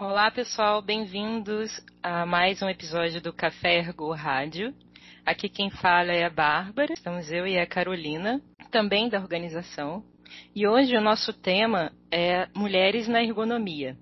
Olá, pessoal, bem-vindos a mais um episódio do Café Ergo Rádio. Aqui quem fala é a Bárbara, estamos eu e a Carolina, também da organização. E hoje o nosso tema é Mulheres na Ergonomia.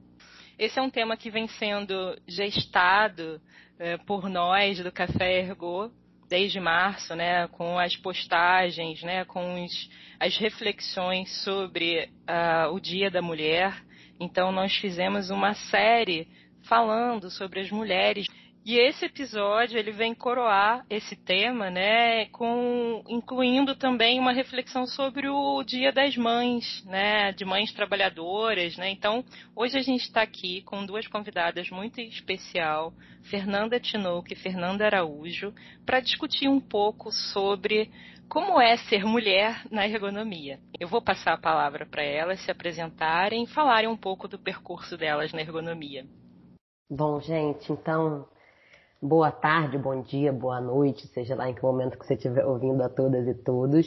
Esse é um tema que vem sendo gestado é, por nós do Café Ergo desde março, né, com as postagens, né, com os, as reflexões sobre uh, o Dia da Mulher. Então, nós fizemos uma série falando sobre as mulheres e esse episódio ele vem coroar esse tema, né, com incluindo também uma reflexão sobre o Dia das Mães, né, de mães trabalhadoras, né. Então, hoje a gente está aqui com duas convidadas muito especial, Fernanda Tinoco e Fernanda Araújo, para discutir um pouco sobre como é ser mulher na ergonomia. Eu vou passar a palavra para elas se apresentarem e falarem um pouco do percurso delas na ergonomia. Bom, gente, então boa tarde, bom dia, boa noite, seja lá em que momento que você estiver ouvindo a todas e todos.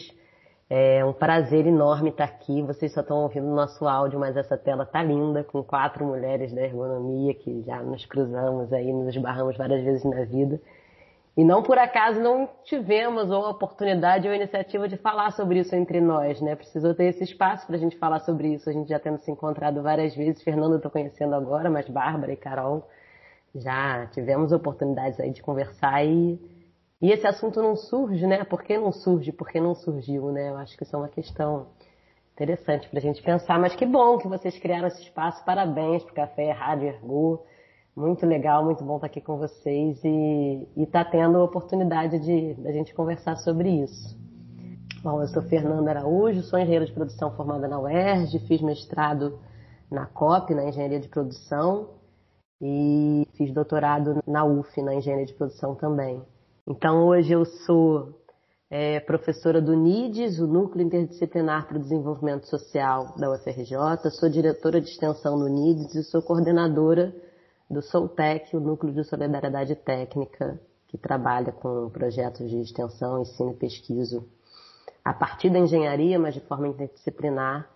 É um prazer enorme estar aqui. Vocês só estão ouvindo o nosso áudio, mas essa tela tá linda, com quatro mulheres da ergonomia que já nos cruzamos aí, nos esbarramos várias vezes na vida. E não por acaso não tivemos ou a oportunidade ou a iniciativa de falar sobre isso entre nós, né? Precisou ter esse espaço para a gente falar sobre isso. A gente já tendo se encontrado várias vezes. Fernanda eu estou conhecendo agora, mas Bárbara e Carol já tivemos oportunidades aí de conversar e, e esse assunto não surge, né? Por que não surge? Por que não surgiu, né? Eu acho que isso é uma questão interessante para a gente pensar, mas que bom que vocês criaram esse espaço. Parabéns para o Café Rádio Ergo. Muito legal, muito bom estar aqui com vocês e estar tá tendo a oportunidade de a gente conversar sobre isso. Bom, eu sou Fernanda Araújo, sou engenheira de produção formada na UERJ, fiz mestrado na COP, na engenharia de produção, e fiz doutorado na UF, na engenharia de produção também. Então hoje eu sou é, professora do NIDES, o Núcleo Interdisciplinar para o Desenvolvimento Social da UFRJ, sou diretora de extensão no NIDES e sou coordenadora do SOLTEC, o Núcleo de Solidariedade Técnica, que trabalha com projetos de extensão, ensino e pesquisa a partir da engenharia, mas de forma interdisciplinar,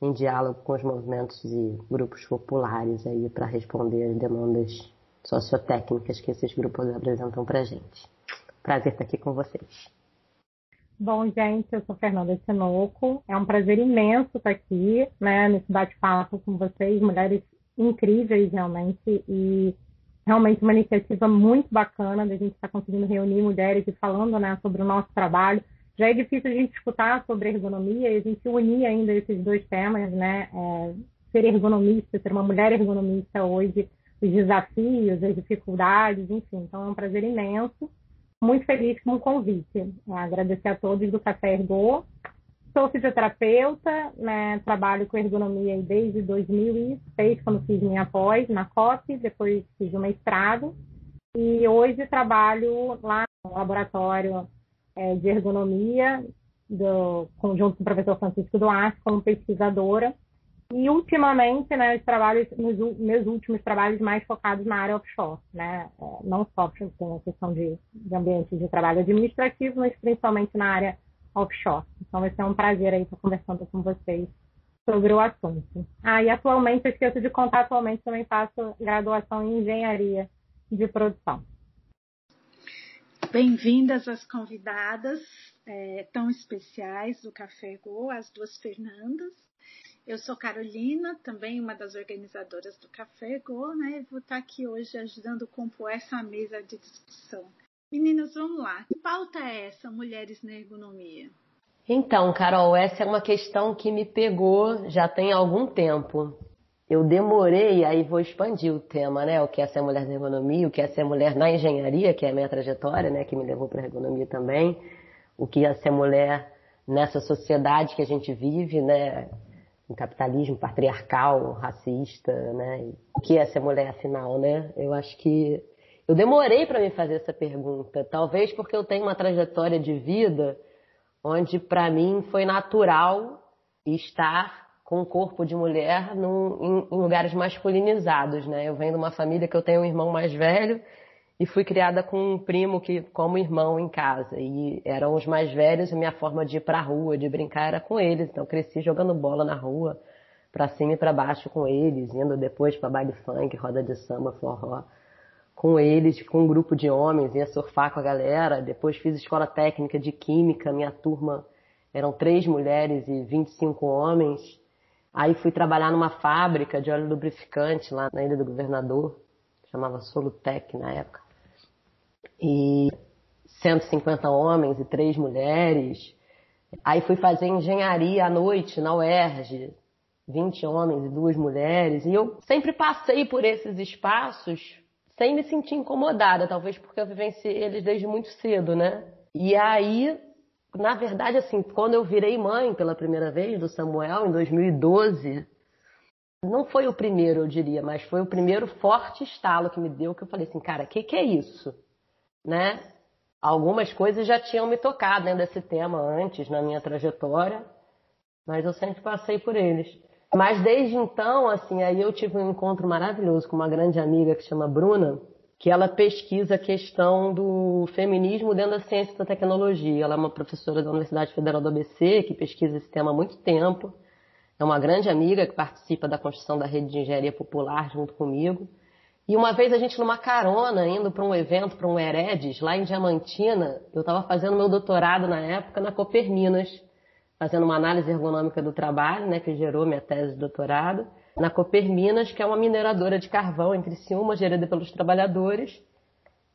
em diálogo com os movimentos e grupos populares aí para responder às demandas sociotécnicas que esses grupos apresentam para a gente. Prazer estar aqui com vocês. Bom, gente, eu sou Fernanda Tinoco. É um prazer imenso estar aqui, né, nesse bate-papo com vocês, mulheres incríveis realmente e realmente uma iniciativa muito bacana da gente estar conseguindo reunir mulheres e falando, né, sobre o nosso trabalho já é difícil a gente escutar sobre ergonomia e a gente unir ainda esses dois temas, né? É, ser ergonomista, ser uma mulher ergonomista hoje, os desafios, as dificuldades, enfim. Então é um prazer imenso. Muito feliz com o convite. É, agradecer a todos do Café Ergo. Sou fisioterapeuta, né, trabalho com ergonomia desde 2006, quando fiz minha pós na COP, depois fiz o mestrado. E hoje trabalho lá no laboratório é, de ergonomia do conjunto o professor Francisco Duarte como pesquisadora. E ultimamente, né, os trabalhos, meus, meus últimos trabalhos mais focados na área offshore, né, é, não só com a questão de, de ambiente de trabalho administrativo, mas principalmente na área offshore. Então vai ser um prazer aí estar conversando com vocês sobre o assunto. Ah, e atualmente, eu esqueço de contar, atualmente também faço graduação em engenharia de produção. Bem-vindas as convidadas é, tão especiais do Café Go, as duas Fernandas. Eu sou Carolina, também uma das organizadoras do Café Go, né? Vou estar aqui hoje ajudando a compor essa mesa de discussão. Meninas, vamos lá. Que pauta é essa, Mulheres na Ergonomia? Então, Carol, essa é uma questão que me pegou já tem algum tempo eu demorei, aí vou expandir o tema, né? O que é ser mulher na ergonomia, o que é ser mulher na engenharia, que é a minha trajetória, né? Que me levou para a ergonomia também. O que é ser mulher nessa sociedade que a gente vive, né? Um capitalismo patriarcal, racista, né? O que é ser mulher afinal, né? Eu acho que eu demorei para me fazer essa pergunta, talvez porque eu tenho uma trajetória de vida onde para mim foi natural estar com o corpo de mulher num, em, em, lugares masculinizados, né? Eu venho de uma família que eu tenho um irmão mais velho e fui criada com um primo que como irmão em casa e eram os mais velhos e minha forma de ir para a rua, de brincar era com eles. Então cresci jogando bola na rua, para cima e para baixo com eles, indo depois para baile funk, roda de samba, forró com eles, com um grupo de homens, ia surfar com a galera. Depois fiz escola técnica de química, minha turma eram três mulheres e 25 homens. Aí fui trabalhar numa fábrica de óleo lubrificante lá na Ilha do Governador, chamava Solutec na época. E 150 homens e três mulheres. Aí fui fazer engenharia à noite na UERJ, 20 homens e duas mulheres. E eu sempre passei por esses espaços sem me sentir incomodada, talvez porque eu vivenciei eles desde muito cedo, né? E aí, na verdade, assim, quando eu virei mãe pela primeira vez do Samuel, em 2012, não foi o primeiro, eu diria, mas foi o primeiro forte estalo que me deu, que eu falei assim, cara, o que, que é isso? Né? Algumas coisas já tinham me tocado dentro desse tema antes, na minha trajetória, mas eu sempre passei por eles. Mas desde então, assim, aí eu tive um encontro maravilhoso com uma grande amiga que chama Bruna, que ela pesquisa a questão do feminismo dentro da ciência da tecnologia. Ela é uma professora da Universidade Federal do ABC, que pesquisa esse tema há muito tempo. É uma grande amiga que participa da construção da rede de engenharia popular junto comigo. E uma vez a gente numa carona, indo para um evento, para um Heredes, lá em Diamantina, eu estava fazendo meu doutorado na época na Coperminas, fazendo uma análise ergonômica do trabalho, né, que gerou minha tese de doutorado, na Coperminas, que é uma mineradora de carvão entre si, uma gerida pelos trabalhadores,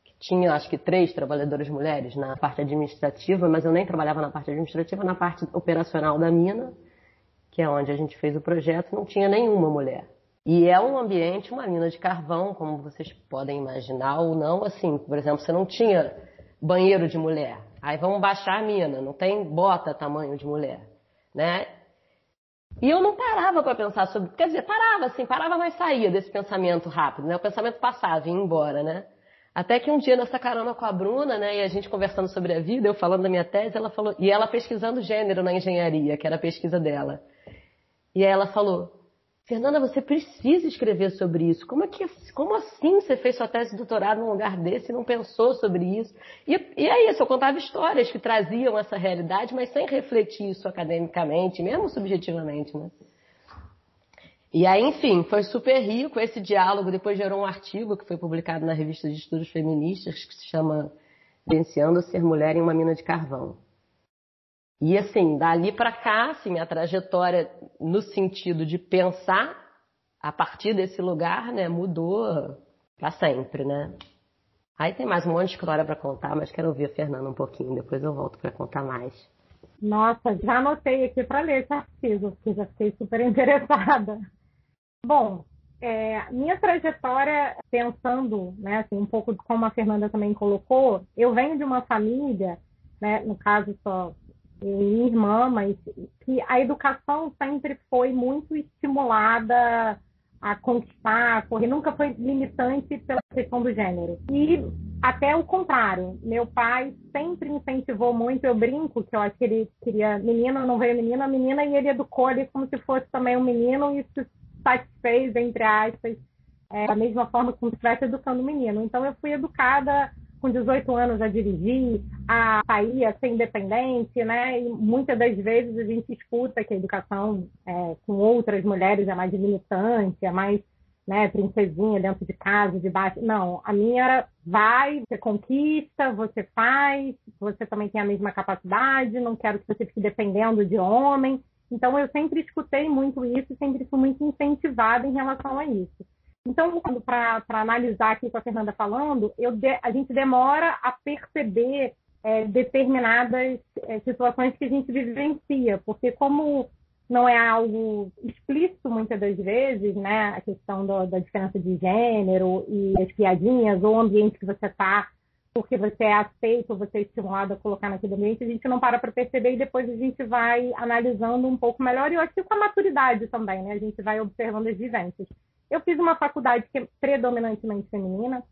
que tinha acho que três trabalhadoras mulheres na parte administrativa, mas eu nem trabalhava na parte administrativa, na parte operacional da mina, que é onde a gente fez o projeto, não tinha nenhuma mulher. E é um ambiente, uma mina de carvão, como vocês podem imaginar ou não, assim, por exemplo, você não tinha banheiro de mulher. Aí vamos baixar a mina, não tem bota tamanho de mulher, né? E eu não parava para pensar sobre, quer dizer, parava assim, parava, mas saía desse pensamento rápido, né? O pensamento passava ia embora, né? Até que um dia nessa carona com a Bruna, né, e a gente conversando sobre a vida, eu falando da minha tese, ela falou, e ela pesquisando gênero na engenharia, que era a pesquisa dela. E aí ela falou: Fernanda, você precisa escrever sobre isso. Como, é que, como assim você fez sua tese de doutorado num lugar desse e não pensou sobre isso? E, e é isso, eu contava histórias que traziam essa realidade, mas sem refletir isso academicamente, mesmo subjetivamente, né? E aí, enfim, foi super rico esse diálogo. Depois gerou um artigo que foi publicado na revista de estudos feministas que se chama Venciando Ser Mulher em uma Mina de Carvão. E assim, dali para cá, assim, minha trajetória no sentido de pensar a partir desse lugar, né, mudou para sempre, né? Aí tem mais um monte de história para contar, mas quero ouvir a Fernanda um pouquinho, depois eu volto para contar mais. Nossa, já anotei aqui para ler esse artigo, porque já fiquei super interessada. Bom, é, minha trajetória, pensando, né, assim, um pouco como a Fernanda também colocou, eu venho de uma família, né, no caso só minha irmã, mas que a educação sempre foi muito estimulada a conquistar, a correr, nunca foi limitante pela questão do gênero. E até o contrário, meu pai sempre incentivou muito, eu brinco que eu acho que ele queria menina, não veio menina, menina, e ele educou ali como se fosse também um menino e se satisfez, entre aspas, é, da mesma forma como se estivesse educando o menino. Então eu fui educada com 18 anos a dirigir, a sair, a ser independente, né? E muitas das vezes a gente escuta que a educação é, com outras mulheres é mais limitante, é mais né, princesinha dentro de casa, de baixo. Não, a minha era vai, você conquista, você faz, você também tem a mesma capacidade, não quero que você fique dependendo de homem. Então eu sempre escutei muito isso, sempre fui muito incentivada em relação a isso. Então, para analisar aqui com a Fernanda falando, de, a gente demora a perceber é, determinadas é, situações que a gente vivencia, porque como não é algo explícito muitas das vezes, né, a questão do, da diferença de gênero e as piadinhas ou o ambiente que você está, porque você é aceito você é estimulado a colocar naquele ambiente, a gente não para para perceber e depois a gente vai analisando um pouco melhor e eu acho que com a maturidade também, né, a gente vai observando as vivências. Eu fiz uma faculdade que é predominantemente feminina,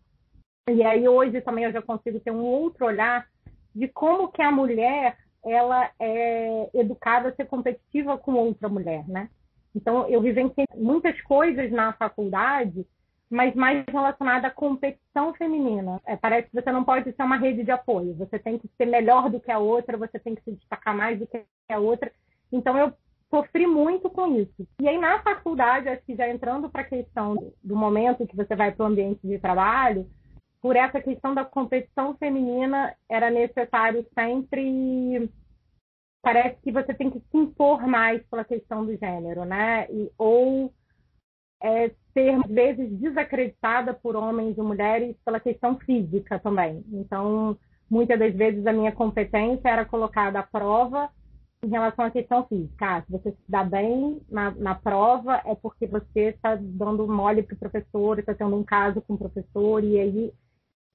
e aí hoje também eu já consigo ter um outro olhar de como que a mulher ela é educada a ser competitiva com outra mulher, né? Então eu vivenciei muitas coisas na faculdade, mas mais relacionada à competição feminina. É, parece que você não pode ser uma rede de apoio, você tem que ser melhor do que a outra, você tem que se destacar mais do que a outra. Então eu sofri muito com isso. E aí na faculdade, acho que já entrando para a questão do momento que você vai para o ambiente de trabalho, por essa questão da competição feminina, era necessário sempre parece que você tem que se impor mais pela questão do gênero, né? E, ou é, ser, às vezes, desacreditada por homens e mulheres pela questão física também. Então, muitas das vezes a minha competência era colocada à prova em relação à questão física. Ah, se você se dá bem na, na prova, é porque você está dando mole para o professor, está tendo um caso com o professor, e aí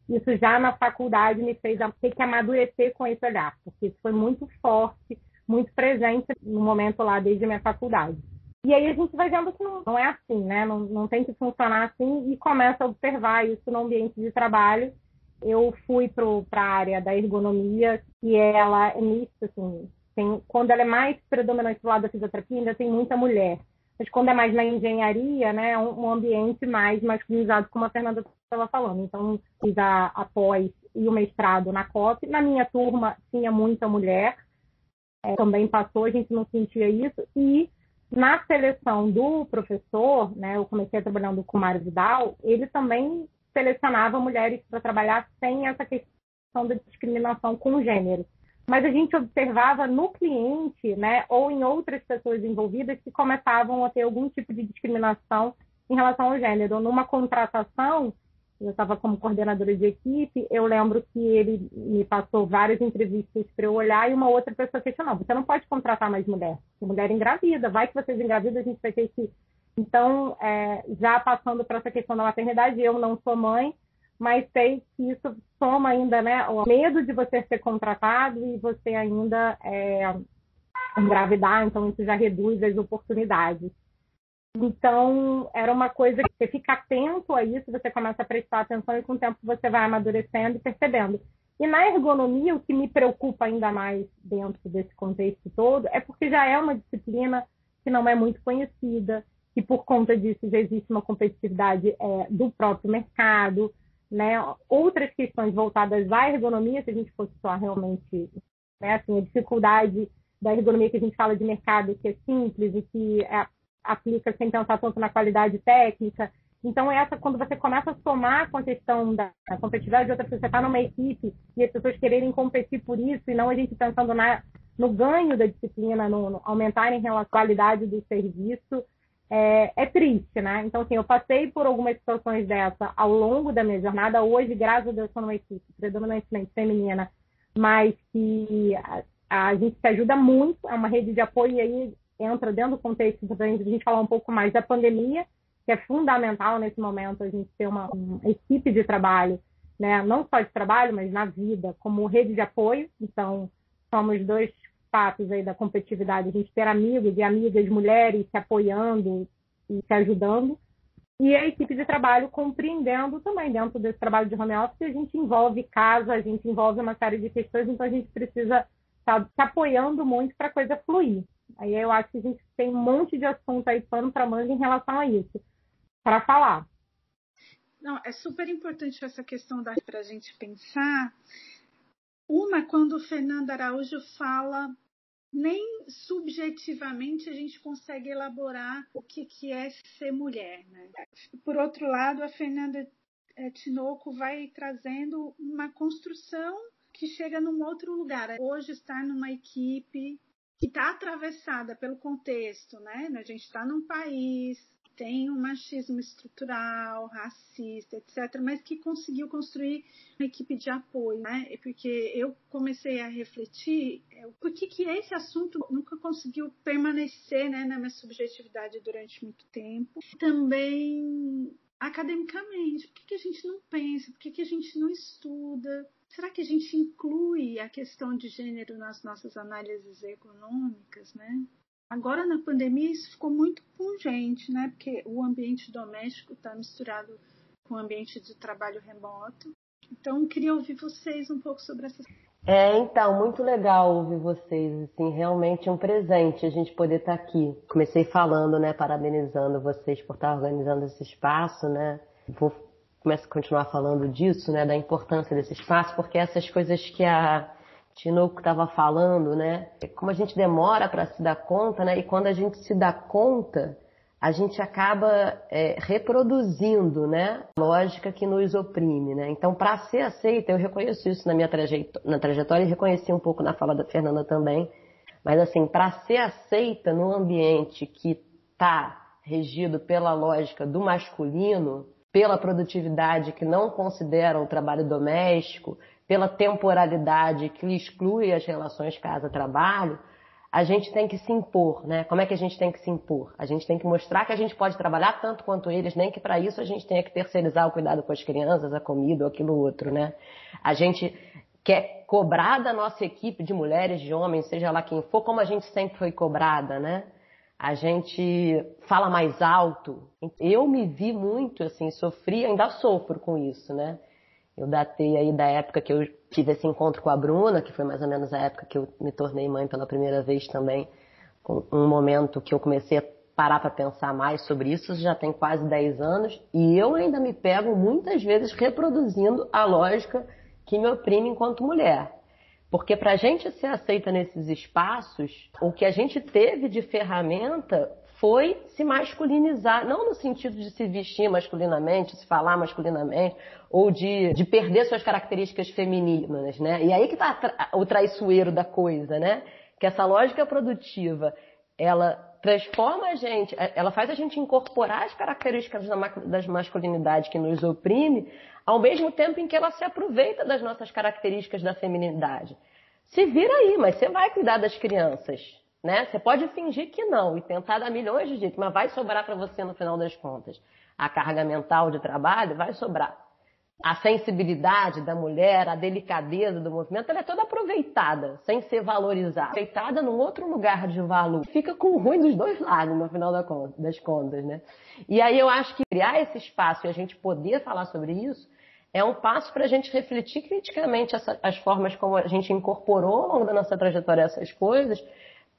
isso já na faculdade me fez ter que amadurecer com esse olhar, porque isso foi muito forte, muito presente no momento lá desde a minha faculdade. E aí a gente vai vendo que não, não é assim, né? Não, não tem que funcionar assim e começa a observar isso no ambiente de trabalho. Eu fui para a área da ergonomia, e ela é mista, assim, tem, quando ela é mais predominante do lado da fisioterapia, ainda tem muita mulher. Mas quando é mais na engenharia, né, é um, ambiente mais masculinizado, como a Fernanda estava falando. Então, fiz a, a pós e o mestrado na COP. Na minha turma tinha muita mulher, é, também passou, a gente não sentia isso. E na seleção do professor, né, eu comecei trabalhando com o Mário Vidal, ele também selecionava mulheres para trabalhar sem essa questão da discriminação com gênero. Mas a gente observava no cliente, né, ou em outras pessoas envolvidas que começavam a ter algum tipo de discriminação em relação ao gênero. Numa contratação, eu estava como coordenadora de equipe, eu lembro que ele me passou várias entrevistas para eu olhar e uma outra pessoa questionou: você não pode contratar mais mulher, mulher engravida, vai que vocês engravidam, a gente vai ter que. Então, é, já passando para essa questão da maternidade, eu não sou mãe, mas sei que isso soma ainda, né, o medo de você ser contratado e você ainda é, engravidar, então isso já reduz as oportunidades. Então, era uma coisa que você fica atento a isso, você começa a prestar atenção e com o tempo você vai amadurecendo e percebendo. E na ergonomia, o que me preocupa ainda mais dentro desse contexto todo é porque já é uma disciplina que não é muito conhecida, e por conta disso já existe uma competitividade é, do próprio mercado, né? Outras questões voltadas à ergonomia, se a gente fosse só realmente, né, assim, a dificuldade da ergonomia que a gente fala de mercado, que é simples e que é aplica sem pensar tanto na qualidade técnica. Então, essa, quando você começa a somar com a questão da competitividade de outra pessoa, você está numa equipe e as pessoas quererem competir por isso, e não a gente pensando na, no ganho da disciplina, no, no aumentar em relação à qualidade do serviço, é, é, triste, né? Então, assim, eu passei por algumas situações dessa ao longo da minha jornada. Hoje, graças a Deus, sou numa equipe predominantemente feminina, mas que a, a gente se ajuda muito, é uma rede de apoio e aí entra dentro do contexto da gente falar um pouco mais da pandemia, que é fundamental nesse momento a gente ter uma, uma equipe de trabalho, né? não só de trabalho, mas na vida, como rede de apoio. Então, somos dois fatos aí da competitividade, a gente ter amigos e amigas mulheres se apoiando e se ajudando. E a equipe de trabalho compreendendo também, dentro desse trabalho de home office, a gente envolve casa, a gente envolve uma série de questões, então a gente precisa estar tá se apoiando muito para a coisa fluir. Aí eu acho que a gente tem um monte de assunto aí, pano para manga, em relação a isso, para falar. Não, é super importante essa questão para a gente pensar. Uma, quando o Fernando Araújo fala, nem subjetivamente a gente consegue elaborar o que, que é ser mulher. Né? Por outro lado, a Fernanda eh, Tinoco vai trazendo uma construção que chega num outro lugar. Hoje está numa equipe que está atravessada pelo contexto, né? A gente está num país tem um machismo estrutural, racista, etc., mas que conseguiu construir uma equipe de apoio, né? Porque eu comecei a refletir é, por que, que esse assunto nunca conseguiu permanecer né, na minha subjetividade durante muito tempo. Também academicamente, por que, que a gente não pensa, por que, que a gente não estuda? Será que a gente inclui a questão de gênero nas nossas análises econômicas, né? Agora na pandemia isso ficou muito pungente, né? Porque o ambiente doméstico está misturado com o ambiente de trabalho remoto. Então, queria ouvir vocês um pouco sobre essa. É, então, muito legal ouvir vocês. Assim, realmente um presente a gente poder estar tá aqui. Comecei falando, né, parabenizando vocês por estar organizando esse espaço, né? Vou começar a continuar falando disso, né, da importância desse espaço, porque essas coisas que a Tinoco estava falando, né? Como a gente demora para se dar conta, né? E quando a gente se dá conta, a gente acaba é, reproduzindo, né? A lógica que nos oprime, né? Então, para ser aceita, eu reconheço isso na minha trajetória, na trajetória e reconheci um pouco na fala da Fernanda também. Mas assim, para ser aceita no ambiente que está regido pela lógica do masculino, pela produtividade que não considera o trabalho doméstico, pela temporalidade que exclui as relações casa-trabalho, a gente tem que se impor, né? Como é que a gente tem que se impor? A gente tem que mostrar que a gente pode trabalhar tanto quanto eles, nem que para isso a gente tenha que terceirizar o cuidado com as crianças, a comida ou aquilo outro, né? A gente quer cobrar da nossa equipe de mulheres, de homens, seja lá quem for, como a gente sempre foi cobrada, né? A gente fala mais alto. Eu me vi muito, assim, sofri, ainda sofro com isso, né? Eu datei aí da época que eu tive esse encontro com a Bruna, que foi mais ou menos a época que eu me tornei mãe pela primeira vez também, um momento que eu comecei a parar para pensar mais sobre isso, já tem quase 10 anos, e eu ainda me pego muitas vezes reproduzindo a lógica que me oprime enquanto mulher. Porque para a gente ser aceita nesses espaços, o que a gente teve de ferramenta foi se masculinizar, não no sentido de se vestir masculinamente, se falar masculinamente, ou de, de perder suas características femininas, né? E aí que está o traiçoeiro da coisa, né? Que essa lógica produtiva, ela transforma a gente, ela faz a gente incorporar as características das masculinidades que nos oprime, ao mesmo tempo em que ela se aproveita das nossas características da feminilidade. Se vira aí, mas você vai cuidar das crianças, né? Você pode fingir que não e tentar dar milhões de jeitos, mas vai sobrar para você no final das contas. A carga mental de trabalho vai sobrar. A sensibilidade da mulher, a delicadeza do movimento, ela é toda aproveitada, sem ser valorizada. Aproveitada num outro lugar de valor. Fica com o ruim dos dois lados, no final das contas, né? E aí eu acho que criar esse espaço e a gente poder falar sobre isso é um passo para a gente refletir criticamente essa, as formas como a gente incorporou ao longo da nossa trajetória essas coisas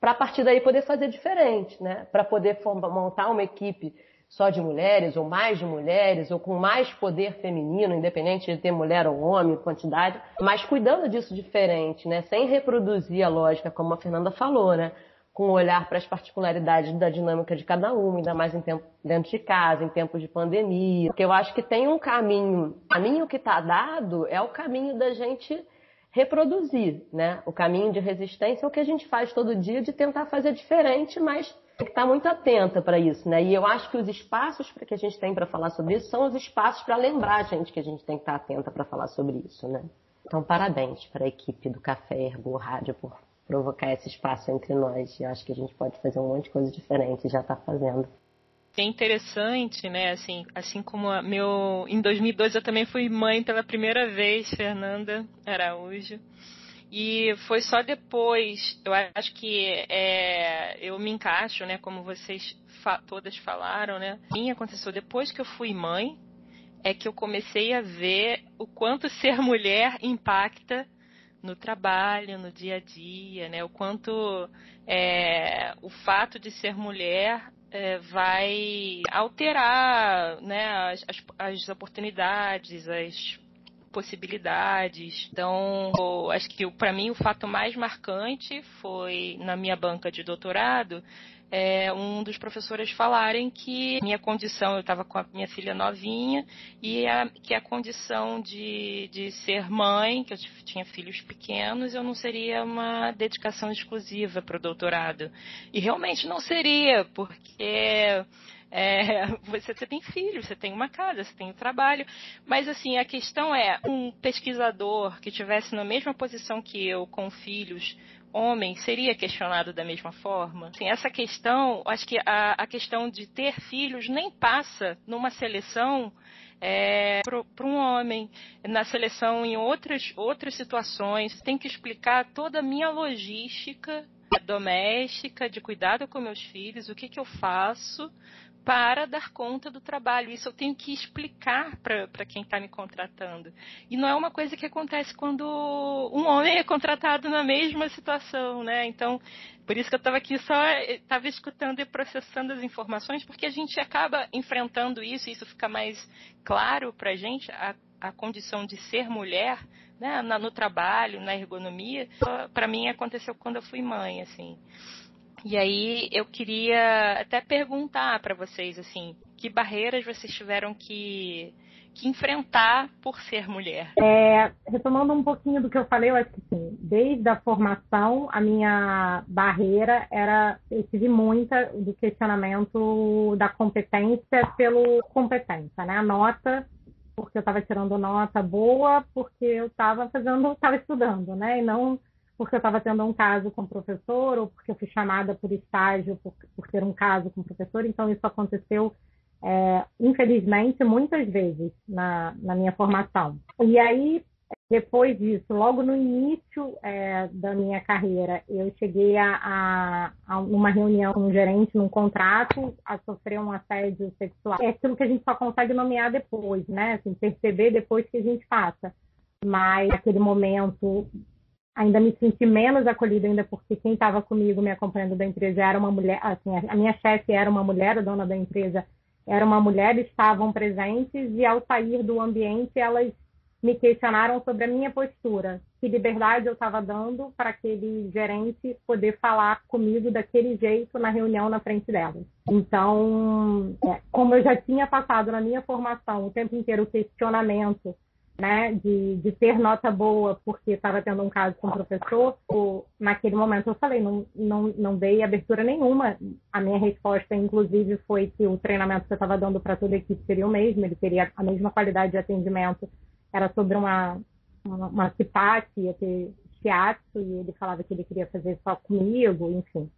para a partir daí poder fazer diferente, né? Para poder montar uma equipe só de mulheres, ou mais de mulheres, ou com mais poder feminino, independente de ter mulher ou homem, quantidade, mas cuidando disso diferente, né? Sem reproduzir a lógica, como a Fernanda falou, né? Com um olhar para as particularidades da dinâmica de cada uma, ainda mais em tempo, dentro de casa, em tempos de pandemia. Porque eu acho que tem um caminho. O caminho que está dado é o caminho da gente reproduzir, né? O caminho de resistência é o que a gente faz todo dia de tentar fazer diferente, mas tem que estar muito atenta para isso, né? E eu acho que os espaços que a gente tem para falar sobre isso são os espaços para lembrar a gente que a gente tem que estar atenta para falar sobre isso, né? Então, parabéns para a equipe do Café Ergo Rádio por provocar esse espaço entre nós. Eu acho que a gente pode fazer um monte de coisa diferente já está fazendo é interessante, né? Assim, assim como a meu, em 2002 eu também fui mãe pela primeira vez, Fernanda Araújo. E foi só depois, eu acho que é, eu me encaixo, né? Como vocês fa todas falaram, né? Mim aconteceu depois que eu fui mãe, é que eu comecei a ver o quanto ser mulher impacta no trabalho, no dia a dia, né? O quanto é, o fato de ser mulher é, vai alterar né, as, as, as oportunidades, as possibilidades. Então, acho que para mim o fato mais marcante foi na minha banca de doutorado é, um dos professores falarem que minha condição, eu estava com a minha filha novinha, e a, que a condição de, de ser mãe, que eu tinha filhos pequenos, eu não seria uma dedicação exclusiva para o doutorado. E realmente não seria, porque é, você, você, tem filhos, você tem uma casa, você tem um trabalho. Mas, assim, a questão é: um pesquisador que tivesse na mesma posição que eu, com filhos, homem seria questionado da mesma forma? Assim, essa questão, acho que a, a questão de ter filhos nem passa numa seleção é, para um homem. Na seleção, em outras, outras situações, tem que explicar toda a minha logística doméstica, de cuidado com meus filhos, o que, que eu faço para dar conta do trabalho. Isso eu tenho que explicar para quem está me contratando. E não é uma coisa que acontece quando um homem é contratado na mesma situação, né? Então, por isso que eu estava aqui só estava escutando e processando as informações, porque a gente acaba enfrentando isso, e isso fica mais claro para a gente, a condição de ser mulher, né, no trabalho, na ergonomia. Para mim aconteceu quando eu fui mãe, assim. E aí eu queria até perguntar para vocês assim, que barreiras vocês tiveram que que enfrentar por ser mulher? É, retomando um pouquinho do que eu falei, eu acho que sim. Desde a formação, a minha barreira era, eu tive muita do questionamento da competência pelo competência, né? A nota, porque eu estava tirando nota boa, porque eu estava fazendo, estava estudando, né? E não porque eu estava tendo um caso com o professor ou porque eu fui chamada por estágio por, por ter um caso com o professor. Então, isso aconteceu, é, infelizmente, muitas vezes na, na minha formação. E aí, depois disso, logo no início é, da minha carreira, eu cheguei a, a, a, uma reunião com um gerente, num contrato, a sofrer um assédio sexual. É aquilo que a gente só consegue nomear depois, né? Assim, perceber depois que a gente passa. Mas naquele momento ainda me senti menos acolhida ainda porque quem estava comigo me acompanhando da empresa era uma mulher, assim, a minha chefe era uma mulher, a dona da empresa era uma mulher, estavam presentes e ao sair do ambiente elas me questionaram sobre a minha postura, que liberdade eu estava dando para aquele gerente poder falar comigo daquele jeito na reunião na frente delas. Então, é, como eu já tinha passado na minha formação o tempo inteiro o questionamento né, de, de ter nota boa porque estava tendo um caso com o professor, ou, naquele momento eu falei, não, não, não dei abertura nenhuma. A minha resposta, inclusive, foi que o treinamento que eu estava dando para toda a equipe seria o mesmo, ele teria a mesma qualidade de atendimento, era sobre uma, uma, uma CIPAC, ia ter shiatsu, e ele falava que ele queria fazer só comigo, enfim.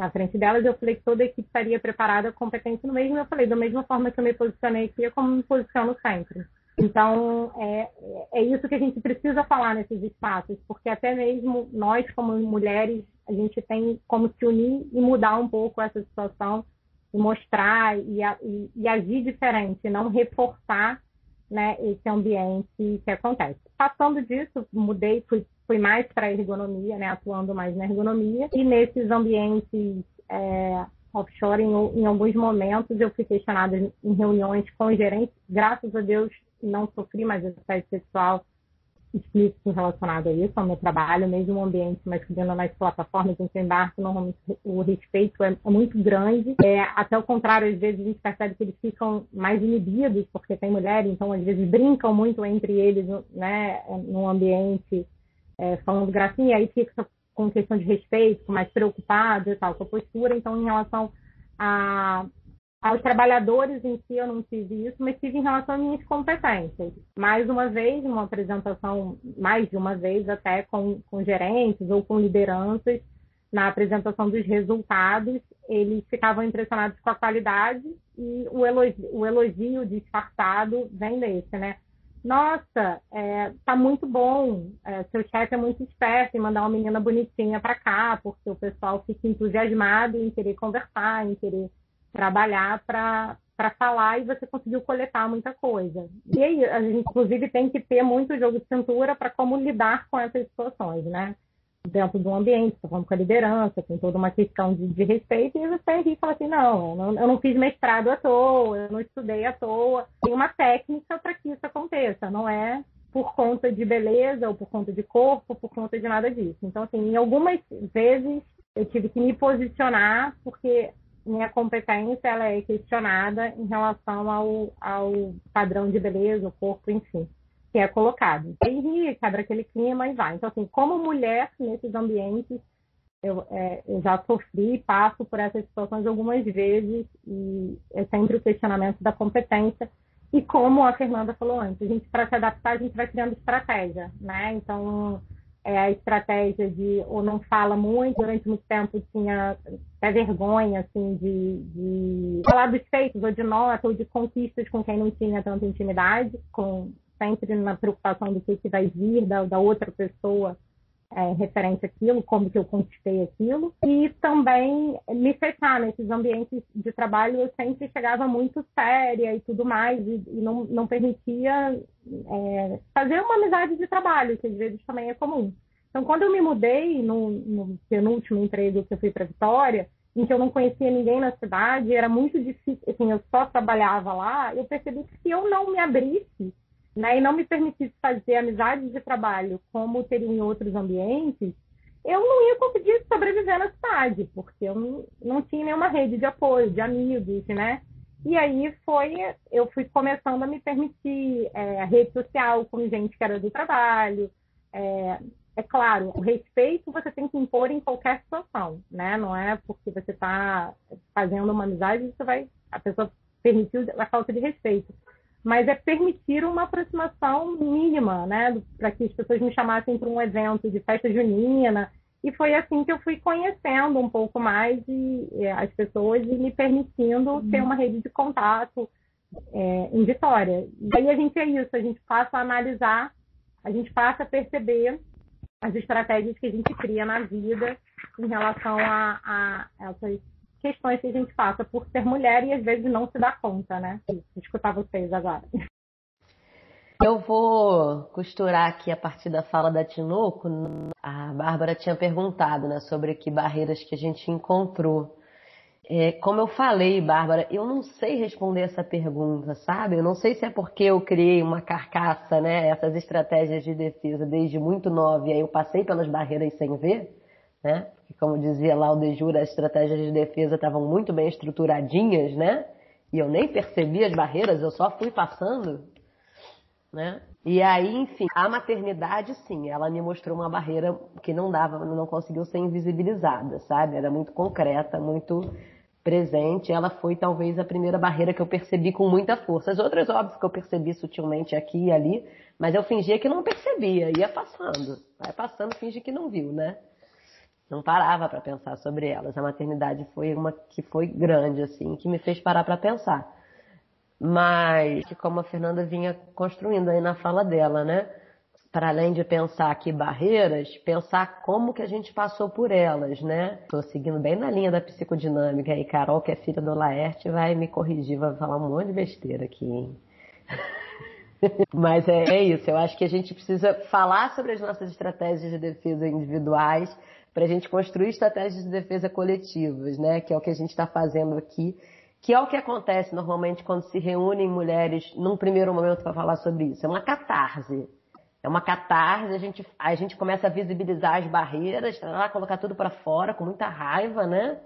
Na frente delas, eu falei que toda a equipe estaria preparada, competente no mesmo, eu falei, da mesma forma que eu me posicionei aqui, é como me posiciono sempre. Então, é, é isso que a gente precisa falar nesses espaços, porque até mesmo nós, como mulheres, a gente tem como se unir e mudar um pouco essa situação, e mostrar e, e, e agir diferente, não reforçar né, esse ambiente que acontece. Passando disso, mudei, fui, fui mais para a ergonomia, né, atuando mais na ergonomia, e nesses ambientes é, offshore, em, em, alguns momentos, eu fui questionada em reuniões com gerentes, graças a Deus, não sofri mais assédio sexual explícito relacionado a isso, ao meu trabalho, mesmo o ambiente masculino nas plataformas em que eu embarco, normalmente o respeito é, é muito grande. É, até o contrário, às vezes a gente percebe que eles ficam mais inibidos porque tem mulher, então às vezes brincam muito entre eles, né, num ambiente é, falando gracinha, e aí fica com questão de respeito, mais preocupado e tal, com a postura. Então, em relação a aos trabalhadores em si eu não tive isso, mas tive em relação às minhas competências. Mais uma vez, uma apresentação, mais de uma vez até com, com gerentes ou com lideranças, na apresentação dos resultados, eles ficavam impressionados com a qualidade e o elogio, o elogio disfarçado vem desse, né? Nossa, é, tá muito bom, é, seu chefe é muito esperto em mandar uma menina bonitinha para cá, porque o pessoal fica entusiasmado em querer conversar, em querer trabalhar para falar e você conseguiu coletar muita coisa. E aí, a gente, inclusive, tem que ter muito jogo de cintura para como lidar com essas situações, né? Dentro do ambiente, falando com a liderança, tem toda uma questão de, de respeito, e você ri e fala assim: não eu, não, eu não fiz mestrado à toa, eu não estudei à toa. Tem uma técnica para que isso aconteça, não é por conta de beleza ou por conta de corpo, por conta de nada disso. Então, assim, em algumas vezes eu tive que me posicionar porque minha competência ela é questionada em relação ao, ao padrão de beleza, o corpo, enfim, que é colocado. E ri, quebra aquele clima e vai. Então, assim, como mulher nesses ambientes, eu, é, eu já sofri e passo por essas situações algumas vezes e é sempre o questionamento da competência. E como a Fernanda falou antes, a gente, para se adaptar, a gente vai criando estratégia, né? Então, é, a estratégia de ou não fala muito, durante muito tempo tinha até vergonha, assim, de, de falar dos feitos, ou de nota, ou de conquistas com quem não tinha tanta intimidade, com sempre na preocupação do que, que vai vir da, da outra pessoa é, referente àquilo, como que eu conquistei aquilo, e também me fechar nesses ambientes de trabalho, eu sempre chegava muito séria e tudo mais, e, e não, não permitia é, fazer uma amizade de trabalho, que às vezes também é comum. Então, quando eu me mudei no, no penúltimo emprego que eu fui para Vitória, em que eu não conhecia ninguém na cidade, era muito difícil, assim, eu só trabalhava lá, eu percebi que se eu não me abrisse né, e não me permitisse fazer amizades de trabalho como teria em outros ambientes, eu não ia conseguir sobreviver na cidade, porque eu não, tinha nenhuma rede de apoio, de amigos, né? E aí foi, eu fui começando a me permitir é, rede social com gente que era do trabalho. É, é claro, o respeito você tem que impor em qualquer situação, né? Não é porque você está fazendo uma amizade, você vai, a pessoa permitiu a falta de respeito mas é permitir uma aproximação mínima, né, para que as pessoas me chamassem para um evento de festa junina. E foi assim que eu fui conhecendo um pouco mais de, é, as pessoas e me permitindo uhum. ter uma rede de contato é, em Vitória. E aí a gente é isso, a gente passa a analisar, a gente passa a perceber as estratégias que a gente cria na vida em relação a, a essas questões que a gente passa por ser mulher e às vezes não se dá conta, né? Escutar vocês agora. Eu vou costurar aqui a partir da fala da Tinoco. A Bárbara tinha perguntado né, sobre que barreiras que a gente encontrou. É, como eu falei, Bárbara, eu não sei responder essa pergunta, sabe? Eu não sei se é porque eu criei uma carcaça, né? Essas estratégias de defesa desde muito nova e aí eu passei pelas barreiras sem ver, né? Como dizia lá o de Jura, as estratégias de defesa estavam muito bem estruturadinhas, né? E eu nem percebi as barreiras, eu só fui passando, né? E aí, enfim, a maternidade, sim, ela me mostrou uma barreira que não dava, não conseguiu ser invisibilizada, sabe? Era muito concreta, muito presente. Ela foi talvez a primeira barreira que eu percebi com muita força. As outras, óbvio, que eu percebi sutilmente aqui e ali, mas eu fingia que não percebia, ia passando. Vai passando, finge que não viu, né? Não parava para pensar sobre elas. A maternidade foi uma que foi grande, assim, que me fez parar para pensar. Mas, como a Fernanda vinha construindo aí na fala dela, né? Para além de pensar aqui barreiras, pensar como que a gente passou por elas, né? Estou seguindo bem na linha da psicodinâmica e Carol, que é filha do Laerte, vai me corrigir, vai falar um monte de besteira aqui, hein? Mas é, é, isso, eu acho que a gente precisa falar sobre as nossas estratégias de defesa individuais, para a gente construir estratégias de defesa coletivas, né? Que é o que a gente está fazendo aqui, que é o que acontece normalmente quando se reúnem mulheres num primeiro momento para falar sobre isso. É uma catarse. É uma catarse, a gente, a gente começa a visibilizar as barreiras, tá, colocar tudo para fora com muita raiva, né?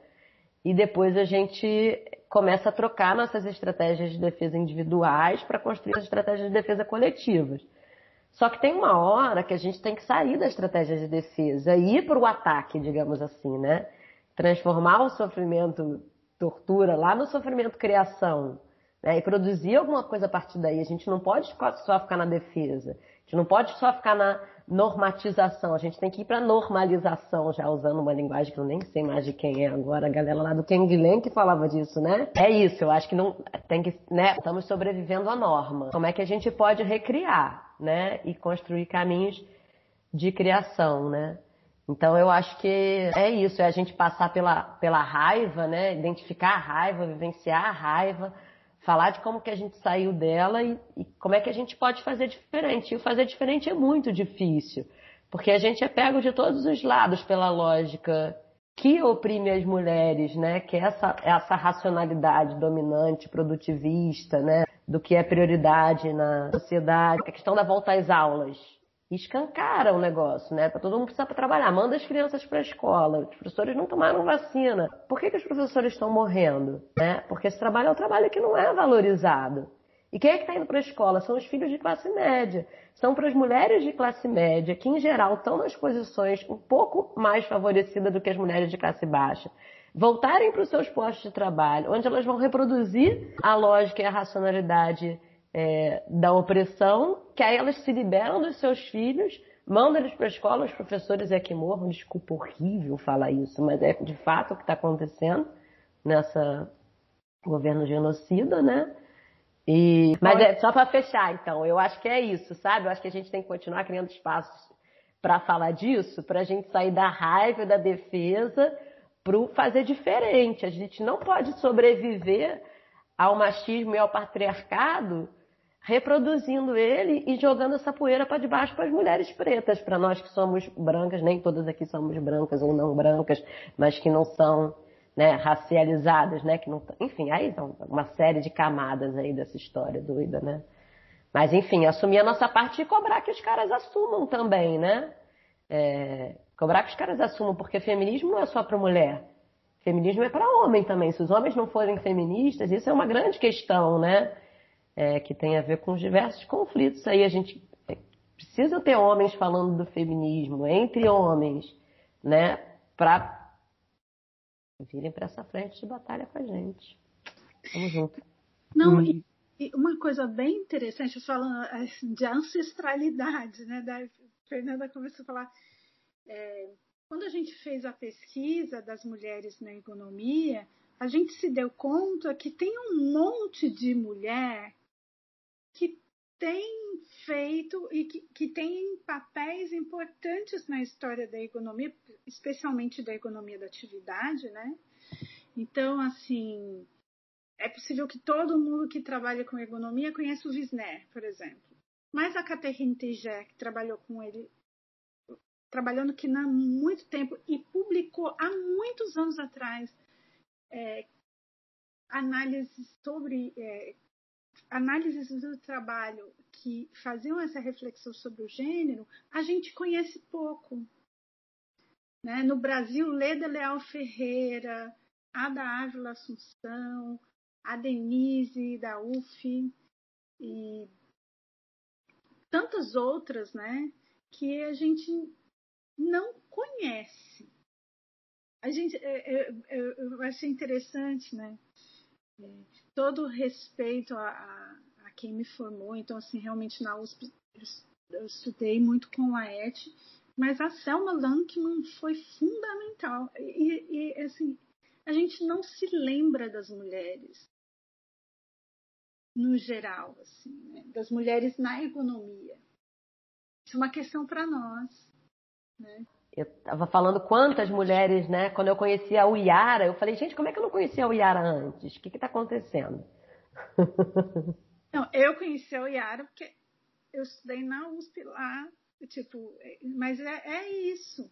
E depois a gente começa a trocar nossas estratégias de defesa individuais para construir as estratégias de defesa coletivas. Só que tem uma hora que a gente tem que sair da estratégia de defesa e ir para o ataque, digamos assim, né? Transformar o sofrimento tortura lá no sofrimento criação né? e produzir alguma coisa a partir daí. A gente não pode só ficar na defesa, a gente não pode só ficar na normatização, a gente tem que ir para normalização, já usando uma linguagem que eu nem sei mais de quem é agora, a galera lá do Kenglen que falava disso, né? É isso, eu acho que não tem que, né? Estamos sobrevivendo à norma. Como é que a gente pode recriar? né? E construir caminhos de criação, né? Então eu acho que é isso, é a gente passar pela, pela raiva, né? Identificar a raiva, vivenciar a raiva, falar de como que a gente saiu dela e, e como é que a gente pode fazer diferente. E o fazer diferente é muito difícil, porque a gente é pego de todos os lados pela lógica que oprime as mulheres, né? Que é essa, essa racionalidade dominante, produtivista, né? do que é prioridade na sociedade, a questão da volta às aulas. Escancara o negócio, né? Para todo mundo precisar para trabalhar. Manda as crianças para a escola. Os professores não tomaram vacina. Por que, que os professores estão morrendo? Né? Porque esse trabalho é um trabalho que não é valorizado. E quem é que está indo para a escola? São os filhos de classe média. São para as mulheres de classe média, que em geral estão nas posições um pouco mais favorecidas do que as mulheres de classe baixa voltarem para os seus postos de trabalho, onde elas vão reproduzir a lógica e a racionalidade é, da opressão, que aí elas se liberam dos seus filhos, mandam eles para a escola, os professores é que morram, desculpa, horrível falar isso, mas é de fato o que está acontecendo nessa governo genocida, né? E, mas é só para fechar, então, eu acho que é isso, sabe? Eu acho que a gente tem que continuar criando espaços para falar disso, para a gente sair da raiva, da defesa, para fazer diferente. A gente não pode sobreviver ao machismo e ao patriarcado reproduzindo ele e jogando essa poeira para debaixo para as mulheres pretas, para nós que somos brancas, nem todas aqui somos brancas ou não brancas, mas que não são né, racializadas, né, que não, enfim, aí uma série de camadas aí dessa história doida, né? Mas, enfim, assumir a nossa parte e cobrar que os caras assumam também, né? É, cobrar que os caras assumam, porque feminismo não é só para mulher. Feminismo é para homem também. Se os homens não forem feministas, isso é uma grande questão, né? É, que tem a ver com diversos conflitos aí. A gente é, precisa ter homens falando do feminismo entre homens, né? Para virem para essa frente de batalha com a gente. Vamos junto. Não, e e uma coisa bem interessante, falando assim, de ancestralidade, né? Da Fernanda começou a falar. É, quando a gente fez a pesquisa das mulheres na economia, a gente se deu conta que tem um monte de mulher tem feito e que, que tem papéis importantes na história da economia, especialmente da economia da atividade, né? Então, assim, é possível que todo mundo que trabalha com ergonomia conheça o Wisner, por exemplo. Mas a Catherine Teger, que trabalhou com ele, trabalhando aqui há muito tempo e publicou há muitos anos atrás é, análises sobre é, análises do trabalho que faziam essa reflexão sobre o gênero, a gente conhece pouco. Né? No Brasil, Leda Leal Ferreira, Ada Ávila Assunção, a Denise da UF e tantas outras, né, que a gente não conhece. A gente, eu, é, eu, é, é, eu achei interessante, né, todo respeito a, a, a, quem me formou, então assim, realmente na USP eu estudei muito com a Et, mas a Selma Lankman foi fundamental. E, e assim, a gente não se lembra das mulheres no geral, assim, né? das mulheres na economia. Isso é uma questão para nós. Né? Eu estava falando quantas mulheres, né? Quando eu conhecia a Uiara, eu falei, gente, como é que eu não conhecia a Uiara antes? O que está acontecendo? Não, eu conheci a Uiara porque eu estudei na USP lá, tipo, mas é, é isso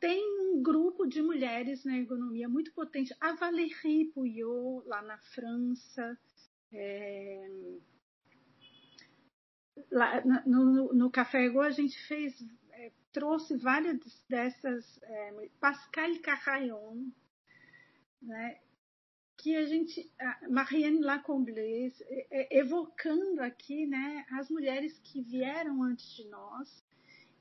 tem um grupo de mulheres na ergonomia muito potente. A Valérie Pouillot, lá na França. É... Lá, no, no Café Ego a gente fez, é, trouxe várias dessas, é, Pascal Carrayon, né, que a gente, Marianne Lacomblé, é, evocando aqui né, as mulheres que vieram antes de nós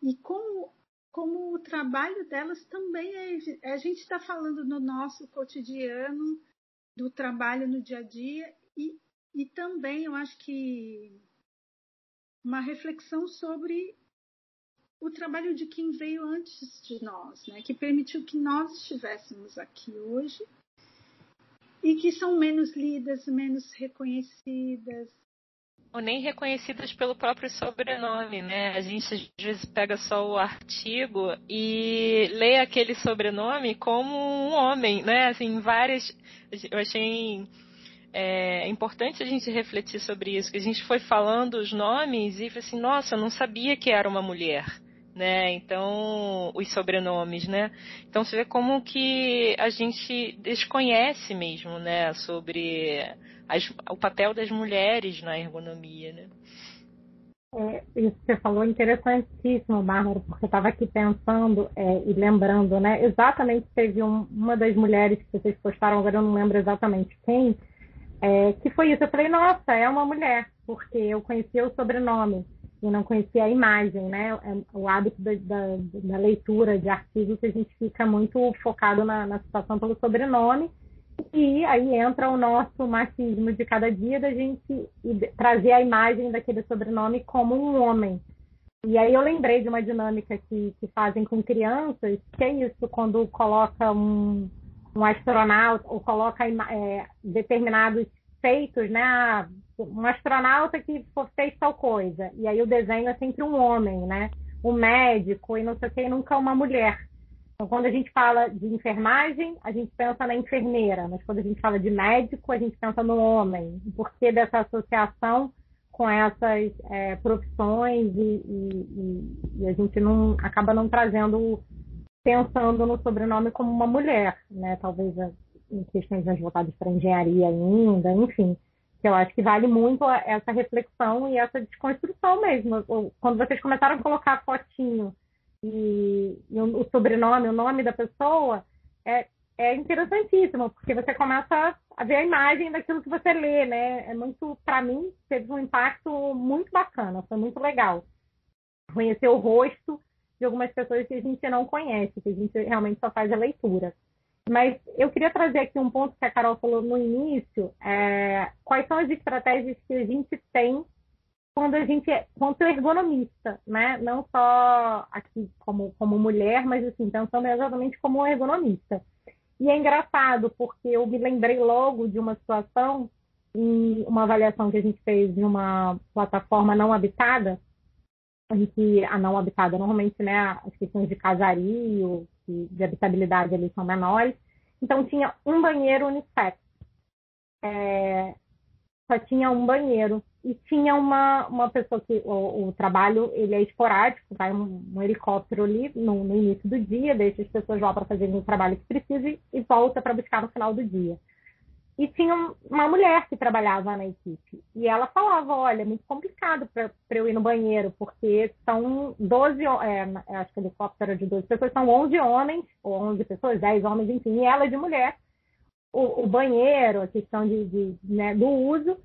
e como como o trabalho delas também é. A gente está falando no nosso cotidiano, do trabalho no dia a dia, e, e também eu acho que uma reflexão sobre o trabalho de quem veio antes de nós, né? que permitiu que nós estivéssemos aqui hoje e que são menos lidas, menos reconhecidas, ou nem reconhecidas pelo próprio sobrenome, né? A gente às vezes pega só o artigo e lê aquele sobrenome como um homem, né? Assim, várias. Eu achei é, importante a gente refletir sobre isso, que a gente foi falando os nomes e falei assim, nossa, eu não sabia que era uma mulher. Né? Então, os sobrenomes, né? Então, você vê como que a gente desconhece mesmo, né? Sobre as, o papel das mulheres na ergonomia, né? É, isso que você falou é interessantíssimo, Bárbara, porque eu estava aqui pensando é, e lembrando, né? Exatamente teve um, uma das mulheres que vocês postaram, agora eu não lembro exatamente quem, é, que foi isso. Eu falei, nossa, é uma mulher, porque eu conhecia o sobrenome e não conhecia a imagem, né? É, o hábito da, da, da leitura de artigos, a gente fica muito focado na, na situação pelo sobrenome e aí entra o nosso machismo de cada dia da gente trazer a imagem daquele sobrenome como um homem. E aí eu lembrei de uma dinâmica que, que fazem com crianças, que é isso, quando coloca um, um astronauta ou coloca é, determinados feitos, né? Ah, um astronauta que fez tal coisa. E aí o desenho é sempre um homem, né? Um médico e não sei o que, nunca uma mulher. Então, quando a gente fala de enfermagem, a gente pensa na enfermeira, mas quando a gente fala de médico, a gente pensa no homem. Por que dessa associação com essas é, profissões e, e, e, a gente não acaba não trazendo, pensando no sobrenome como uma mulher, né? Talvez em questões mais voltadas para engenharia ainda, enfim. Eu acho que vale muito essa reflexão e essa desconstrução mesmo. Quando vocês começaram a colocar fotinho e, e o, o, sobrenome, o nome da pessoa, é, é interessantíssimo, porque você começa a ver a imagem daquilo que você lê, né? É muito, para mim, teve um impacto muito bacana, foi muito legal. Conhecer o rosto de algumas pessoas que a gente não conhece, que a gente realmente só faz a leitura. Mas eu queria trazer aqui um ponto que a Carol falou no início, é, quais são as estratégias que a gente tem quando a gente é quanto ergonomista, né? Não só aqui como, como mulher, mas assim, pensando exatamente como ergonomista. E é engraçado, porque eu me lembrei logo de uma situação em uma avaliação que a gente fez em uma plataforma não habitada, em que a não habitada, normalmente, né, as questões de casario, de habitabilidade ali são menores. Então, tinha um banheiro unissex. É, só tinha um banheiro e tinha uma, uma pessoa que o, o trabalho ele é esporádico, vai um, um helicóptero ali no, no, início do dia, deixa as pessoas lá para fazer o trabalho que precisa e volta para buscar no final do dia. E tinha uma mulher que trabalhava na equipe. E ela falava, olha, é muito complicado para eu ir no banheiro, porque são 12, é, acho que o helicóptero era de 12 pessoas, são 11 homens, ou 11 pessoas, 10 homens, enfim, e ela é de mulher. O, o banheiro, a questão de, de né, do uso,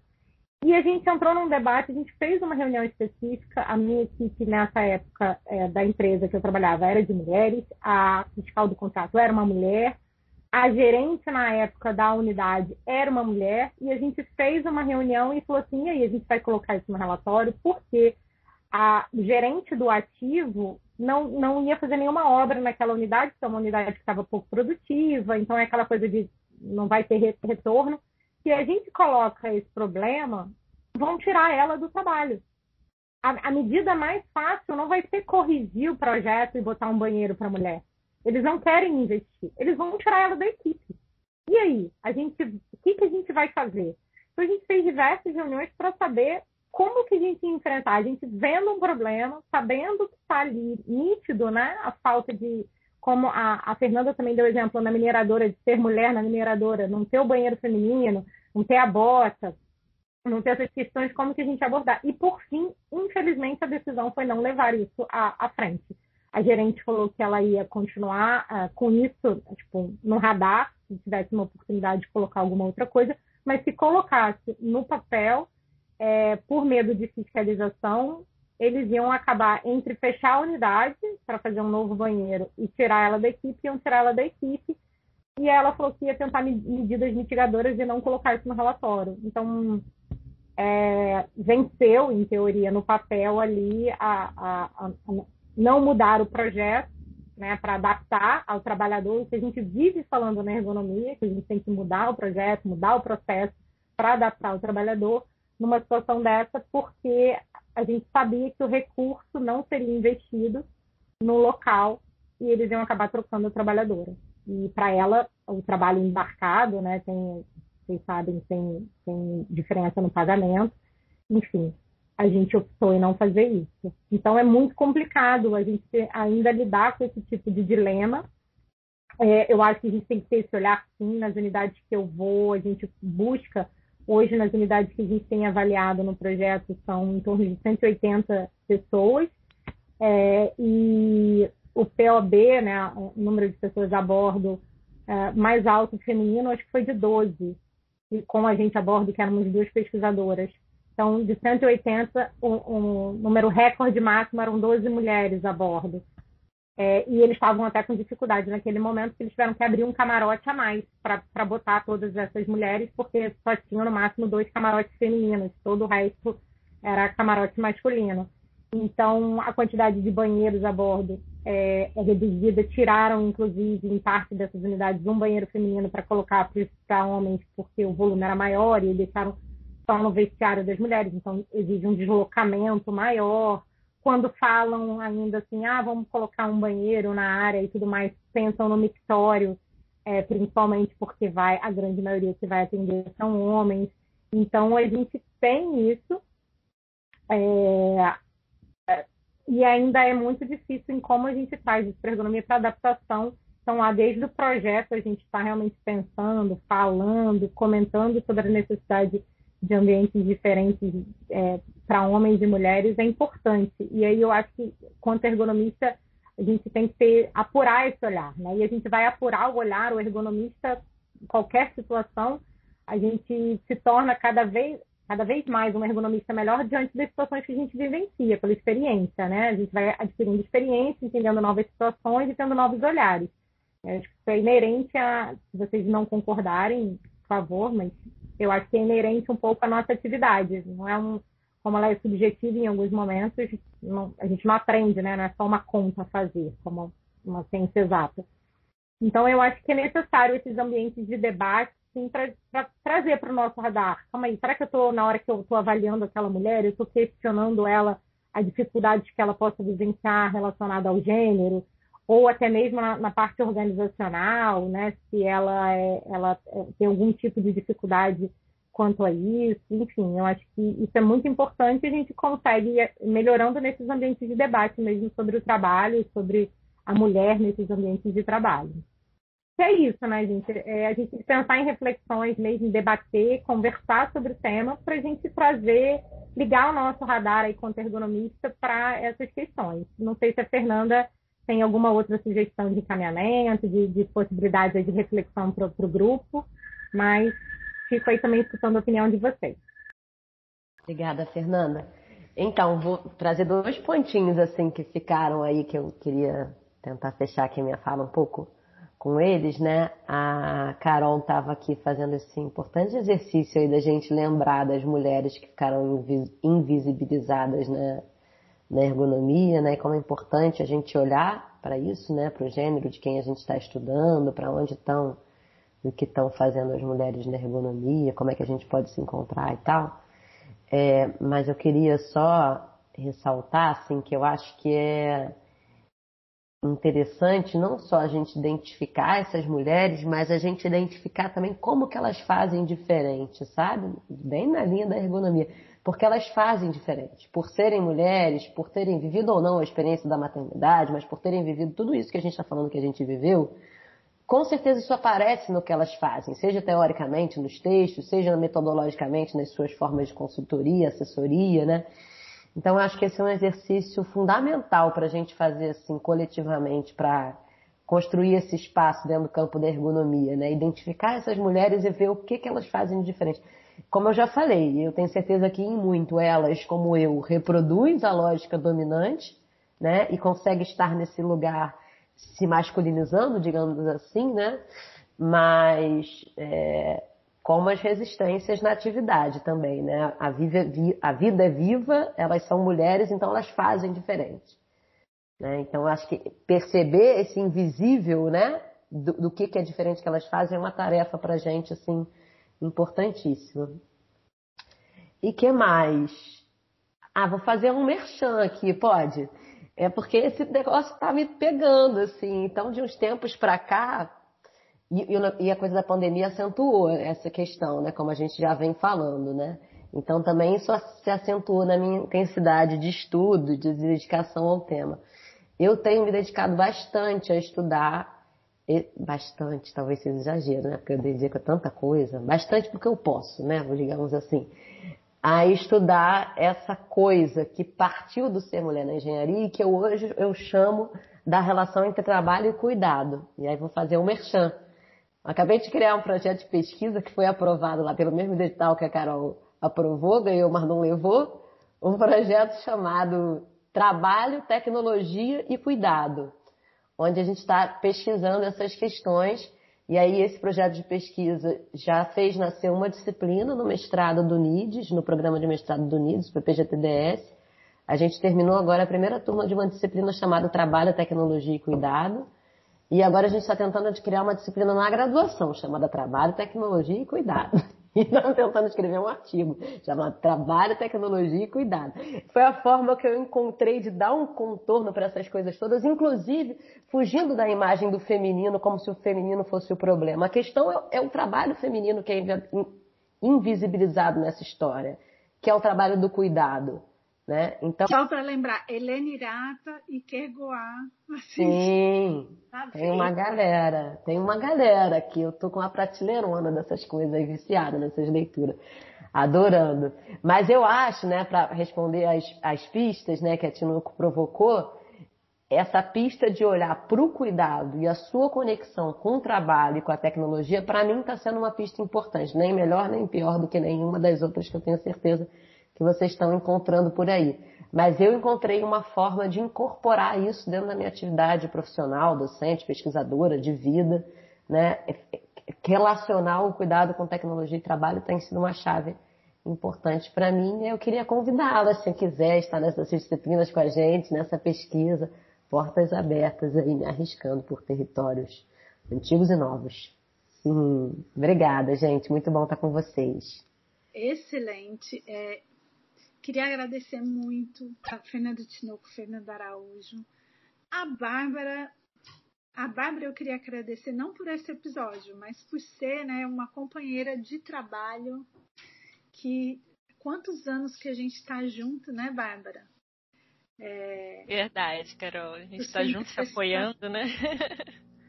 e a gente entrou num debate, a gente fez uma reunião específica. A minha equipe, nessa época é, da empresa que eu trabalhava, era de mulheres, a fiscal do contrato era uma mulher, a gerente, na época da unidade, era uma mulher, e a gente fez uma reunião e falou assim: e aí, a gente vai colocar isso no relatório, porque a gerente do ativo não, não ia fazer nenhuma obra naquela unidade, que é uma unidade que estava pouco produtiva, então é aquela coisa de não vai ter retorno se a gente coloca esse problema, vão tirar ela do trabalho. A, a medida mais fácil não vai ser corrigir o projeto e botar um banheiro para mulher. Eles não querem investir. Eles vão tirar ela da equipe. E aí? A gente, o que, que a gente vai fazer? Então, a gente fez diversas reuniões para saber como que a gente ia enfrentar. A gente vendo um problema, sabendo que está ali nítido, né? A falta de, como a, a, Fernanda também deu exemplo na mineradora, de ser mulher na mineradora, não ter o banheiro feminino, não ter a bota, não ter essas questões, como que a gente abordar. E, por fim, infelizmente, a decisão foi não levar isso à, à frente. A gerente falou que ela ia continuar uh, com isso, tipo, no radar, se tivesse uma oportunidade de colocar alguma outra coisa, mas se colocasse no papel, é, por medo de fiscalização, eles iam acabar entre fechar a unidade para fazer um novo banheiro e tirar ela da equipe, iam tirar ela da equipe. E ela falou que ia tentar medidas mitigadoras e não colocar isso no relatório. Então, é, venceu, em teoria, no papel ali, a, a, a não mudar o projeto né, para adaptar ao trabalhador, que a gente vive falando na ergonomia, que a gente tem que mudar o projeto, mudar o processo para adaptar o trabalhador numa situação dessa, porque a gente sabia que o recurso não seria investido no local e eles iam acabar trocando a trabalhadora. E para ela, o trabalho embarcado, né, tem, vocês sabem, tem, tem diferença no pagamento. Enfim, a gente optou em não fazer isso. Então, é muito complicado a gente ainda lidar com esse tipo de dilema. É, eu acho que a gente tem que ter esse olhar, sim, nas unidades que eu vou, a gente busca Hoje, nas unidades que a gente tem avaliado no projeto, são em torno de 180 pessoas. É, e o POB, né, o número de pessoas a bordo é, mais alto feminino, acho que foi de 12. E com a gente a bordo, que éramos duas pesquisadoras. Então, de 180, o, o número recorde máximo eram 12 mulheres a bordo. É, e eles estavam até com dificuldade naquele momento, porque eles tiveram que abrir um camarote a mais para botar todas essas mulheres, porque só tinham no máximo dois camarotes femininos, todo o resto era camarote masculino. Então, a quantidade de banheiros a bordo é, é reduzida. Tiraram, inclusive, em parte dessas unidades, um banheiro feminino para colocar para homens, porque o volume era maior, e deixaram no vestiário das mulheres, então exige um deslocamento maior. Quando falam ainda assim, ah, vamos colocar um banheiro na área e tudo mais, pensam no mictório, é, principalmente porque vai a grande maioria que vai atender são homens. Então a gente tem isso. É, é e ainda é muito difícil em como a gente faz isso ergonomia para adaptação. Então, lá desde o projeto, a gente está realmente pensando, falando, comentando sobre a necessidade de ambientes diferentes é, para homens e mulheres é importante. E aí eu acho que, quanto ergonomista, a gente tem que ter, apurar esse olhar, né? E a gente vai apurar o olhar, o ergonomista, qualquer situação, a gente se torna cada vez, cada vez mais um ergonomista melhor diante das situações que a gente vivencia, pela experiência, né? A gente vai adquirindo experiência, entendendo novas situações e tendo novos olhares. Eu acho que isso é inerente a, se vocês não concordarem, por favor, mas eu acho que é inerente um pouco à nossa atividade. Não é um, como ela é subjetiva em alguns momentos, não, a gente não aprende, né? Não é só uma conta a fazer, como uma ciência exata. Então, eu acho que é necessário esses ambientes de debate, sim, para trazer para o nosso radar. Calma aí, será que eu estou, na hora que eu estou avaliando aquela mulher, eu estou questionando ela a dificuldade que ela possa vivenciar relacionada ao gênero? Ou até mesmo na, na, parte organizacional, né? Se ela, é, ela é, tem algum tipo de dificuldade quanto a isso, enfim, eu acho que isso é muito importante e a gente consegue ir melhorando nesses ambientes de debate mesmo sobre o trabalho, sobre a mulher nesses ambientes de trabalho. E é isso, né, gente? É a gente pensar em reflexões mesmo, debater, conversar sobre o tema para a gente trazer, ligar o nosso radar aí quanto ergonomista para essas questões. Não sei se a Fernanda tem alguma outra sugestão de encaminhamento, de, de possibilidade de reflexão para o grupo, mas fico aí também escutando a opinião de vocês. Obrigada, Fernanda. Então, vou trazer dois pontinhos assim que ficaram aí que eu queria tentar fechar aqui minha fala um pouco com eles, né? A Carol estava aqui fazendo esse importante exercício aí da gente lembrar das mulheres que ficaram invisibilizadas, né? Na ergonomia, né? Como é importante a gente olhar para isso, né? Para o gênero de quem a gente está estudando, para onde estão, o que estão fazendo as mulheres na ergonomia, como é que a gente pode se encontrar e tal. É, mas eu queria só ressaltar, assim, que eu acho que é interessante não só a gente identificar essas mulheres, mas a gente identificar também como que elas fazem diferente, sabe? Bem na linha da ergonomia porque elas fazem diferente. Por serem mulheres, por terem vivido ou não a experiência da maternidade, mas por terem vivido tudo isso que a gente está falando que a gente viveu, com certeza isso aparece no que elas fazem, seja teoricamente nos textos, seja metodologicamente nas suas formas de consultoria, assessoria, né? Então, eu acho que esse é um exercício fundamental para a gente fazer assim coletivamente, para construir esse espaço dentro do campo da ergonomia, né? Identificar essas mulheres e ver o que, que elas fazem de diferente. Como eu já falei, eu tenho certeza que em muito elas, como eu, reproduz a lógica dominante, né? E consegue estar nesse lugar se masculinizando, digamos assim, né? Mas é, como as resistências na atividade também, né? A, viva, a vida é viva, elas são mulheres, então elas fazem diferente. Né? Então, acho que perceber esse invisível, né? Do, do que, que é diferente que elas fazem é uma tarefa para gente, assim, Importantíssima. E que mais? Ah, vou fazer um merchan aqui, pode? É porque esse negócio tá me pegando, assim. Então, de uns tempos para cá, e, e, a coisa da pandemia acentuou essa questão, né? Como a gente já vem falando, né? Então, também isso se acentuou na minha intensidade de estudo, de dedicação ao tema. Eu tenho me dedicado bastante a estudar bastante, talvez seja exagero, né? Porque eu dedico a tanta coisa. Bastante porque eu posso, né? Digamos assim. A estudar essa coisa que partiu do ser mulher na engenharia e que eu, hoje eu chamo da relação entre trabalho e cuidado. E aí vou fazer um merchan. Acabei de criar um projeto de pesquisa que foi aprovado lá pelo mesmo edital que a Carol aprovou, ganhou, mas não levou. Um projeto chamado Trabalho, Tecnologia e Cuidado onde a gente está pesquisando essas questões. E aí esse projeto de pesquisa já fez nascer uma disciplina no mestrado do NIDES, no programa de mestrado do NIDES, PPGTDS. A gente terminou agora a primeira turma de uma disciplina chamada Trabalho, Tecnologia e Cuidado. E agora a gente está tentando criar uma disciplina na graduação chamada Trabalho, Tecnologia e Cuidado. E estamos tentando escrever um artigo chamado Trabalho, Tecnologia e Cuidado. Foi a forma que eu encontrei de dar um contorno para essas coisas todas, inclusive fugindo da imagem do feminino como se o feminino fosse o problema. A questão é, é o trabalho feminino que é invisibilizado nessa história, que é o trabalho do cuidado. Né? Então, Só para lembrar, Helena Irata e Kergoá. Assim, sim, tá tem uma galera, tem uma galera aqui. Eu tô com uma prateleirona dessas coisas aí, viciada nessas leituras, adorando. Mas eu acho, né, para responder as, as pistas né, que a Tinoco provocou, essa pista de olhar para o cuidado e a sua conexão com o trabalho e com a tecnologia, para mim está sendo uma pista importante, nem melhor nem pior do que nenhuma das outras que eu tenho certeza que vocês estão encontrando por aí. Mas eu encontrei uma forma de incorporar isso dentro da minha atividade profissional, docente, pesquisadora, de vida, né? Relacionar o cuidado com tecnologia e trabalho tem sido uma chave importante para mim. Eu queria convidá-la, se quiser, estar nessas disciplinas com a gente, nessa pesquisa, portas abertas aí, me arriscando por territórios antigos e novos. Hum, obrigada, gente. Muito bom estar com vocês. Excelente. É, Queria agradecer muito a Fernanda Tinoco, Fernanda Araújo, a Bárbara. A Bárbara eu queria agradecer não por esse episódio, mas por ser né, uma companheira de trabalho que quantos anos que a gente está junto, né, Bárbara? É... Verdade, Carol. A gente está junto se apoiando, né?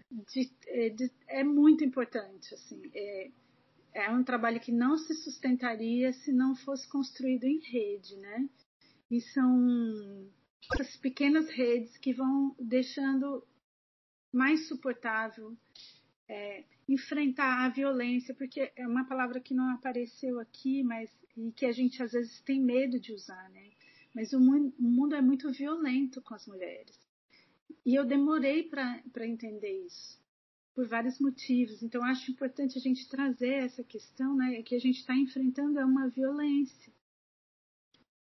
De, é, de, é, muito importante, assim. É, é um trabalho que não se sustentaria se não fosse construído em rede, né? E são essas pequenas redes que vão deixando mais suportável é, enfrentar a violência, porque é uma palavra que não apareceu aqui, mas e que a gente às vezes tem medo de usar, né? Mas o o mundo é muito violento com as mulheres. E eu demorei para entender isso por vários motivos. Então, acho importante a gente trazer essa questão, né, que a gente está enfrentando é uma violência.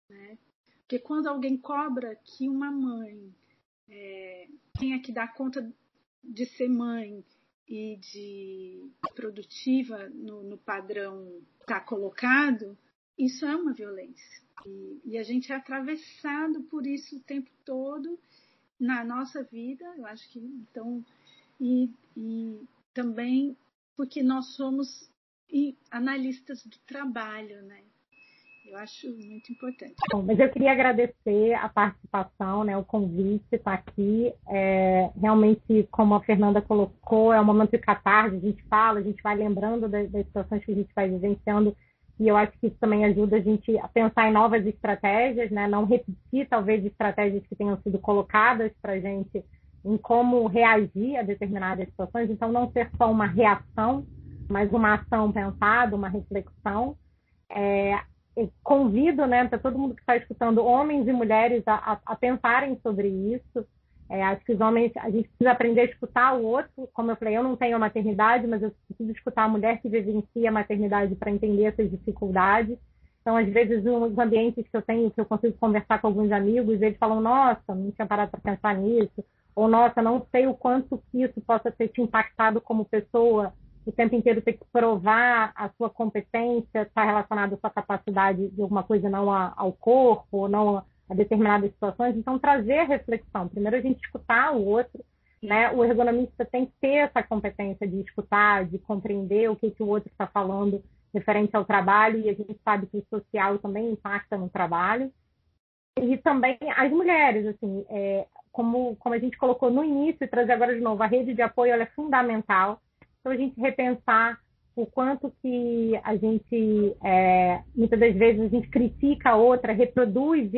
Né? Porque quando alguém cobra que uma mãe é, tenha que dar conta de ser mãe e de produtiva no, no padrão está colocado, isso é uma violência. E, e, a gente é atravessado por isso o tempo todo na nossa vida. Eu acho que então e, e também porque nós somos analistas do trabalho, né? Eu acho muito importante. Bom, mas eu queria agradecer a participação, né, o convite estar aqui. É, realmente, como a Fernanda colocou, é um momento de catarse, a gente fala, a gente vai lembrando das, das situações que a gente vai vivenciando e eu acho que isso também ajuda a gente a pensar em novas estratégias, né? não repetir talvez estratégias que tenham sido colocadas para a gente em como reagir a determinadas situações, então não ser só uma reação, mas uma ação pensada, uma reflexão. É, convido né, para todo mundo que está escutando, homens e mulheres, a, a, a pensarem sobre isso. É, acho que os homens, a gente precisa aprender a escutar o outro. Como eu falei, eu não tenho a maternidade, mas eu preciso escutar a mulher que vivencia a maternidade para entender essas dificuldades. Então, às vezes, nos ambientes que eu tenho, que eu consigo conversar com alguns amigos, eles falam: Nossa, não tinha parado para pensar nisso ou nossa, não sei o quanto que isso possa ter te impactado como pessoa, o tempo inteiro ter que provar a sua competência, está relacionado à sua capacidade de alguma coisa não ao corpo, ou não a determinadas situações. Então, trazer a reflexão. Primeiro, a gente escutar o outro. Né? O ergonomista tem que ter essa competência de escutar, de compreender o que, que o outro está falando referente ao trabalho, e a gente sabe que o social também impacta no trabalho. E também as mulheres, assim, é, como, como a gente colocou no início e trazer agora de novo, a rede de apoio é fundamental. Então, a gente repensar o quanto que a gente, é, muitas das vezes, a gente critica a outra, reproduz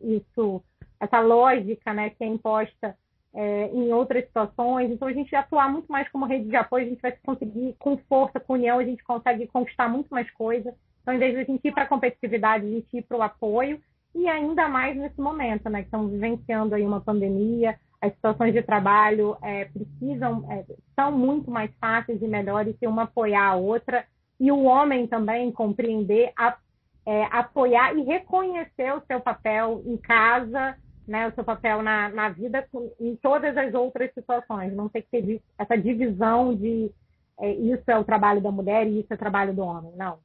isso, essa lógica né, que é imposta é, em outras situações. Então, a gente atuar muito mais como rede de apoio, a gente vai conseguir, com força, com união, a gente consegue conquistar muito mais coisa. Então, em vez de a gente ir para a competitividade, a gente ir para o apoio e ainda mais nesse momento, né, que estamos vivenciando aí uma pandemia, as situações de trabalho é, precisam, é, são muito mais fáceis e melhores se uma apoiar a outra, e o homem também compreender, a, é, apoiar e reconhecer o seu papel em casa, né, o seu papel na, na vida, em todas as outras situações, não ter que ter essa divisão de é, isso é o trabalho da mulher e isso é o trabalho do homem. Não.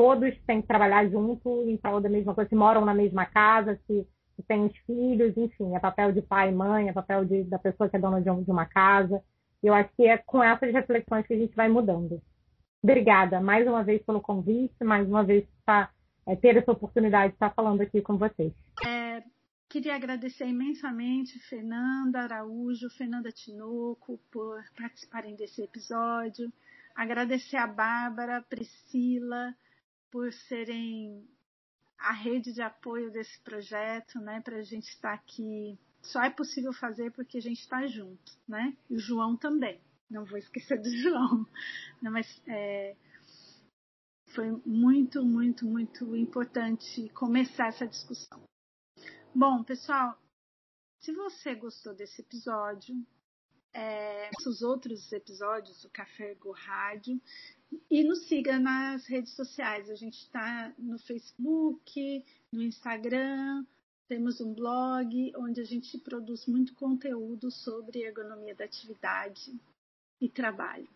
É, todos têm que trabalhar junto em prol da mesma coisa, se moram na mesma casa, se, se têm os filhos, enfim, é papel de pai e mãe, é papel de, da pessoa que é dona de, um, de uma casa. Eu acho que é com essas reflexões que a gente vai mudando. Obrigada mais uma vez pelo convite, mais uma vez por é, ter essa oportunidade de estar falando aqui com vocês. É, queria agradecer imensamente Fernanda Araújo, Fernanda Tinoco por participarem desse episódio. Agradecer a Bárbara, Priscila, por serem a rede de apoio desse projeto, né, para a gente estar aqui. Só é possível fazer porque a gente está junto, né? E o João também. Não vou esquecer do João. Não, mas é, foi muito, muito, muito importante começar essa discussão. Bom, pessoal, se você gostou desse episódio, é, os outros episódios do Café Go Rádio e nos siga nas redes sociais. A gente está no Facebook, no Instagram, temos um blog onde a gente produz muito conteúdo sobre ergonomia da atividade e trabalho.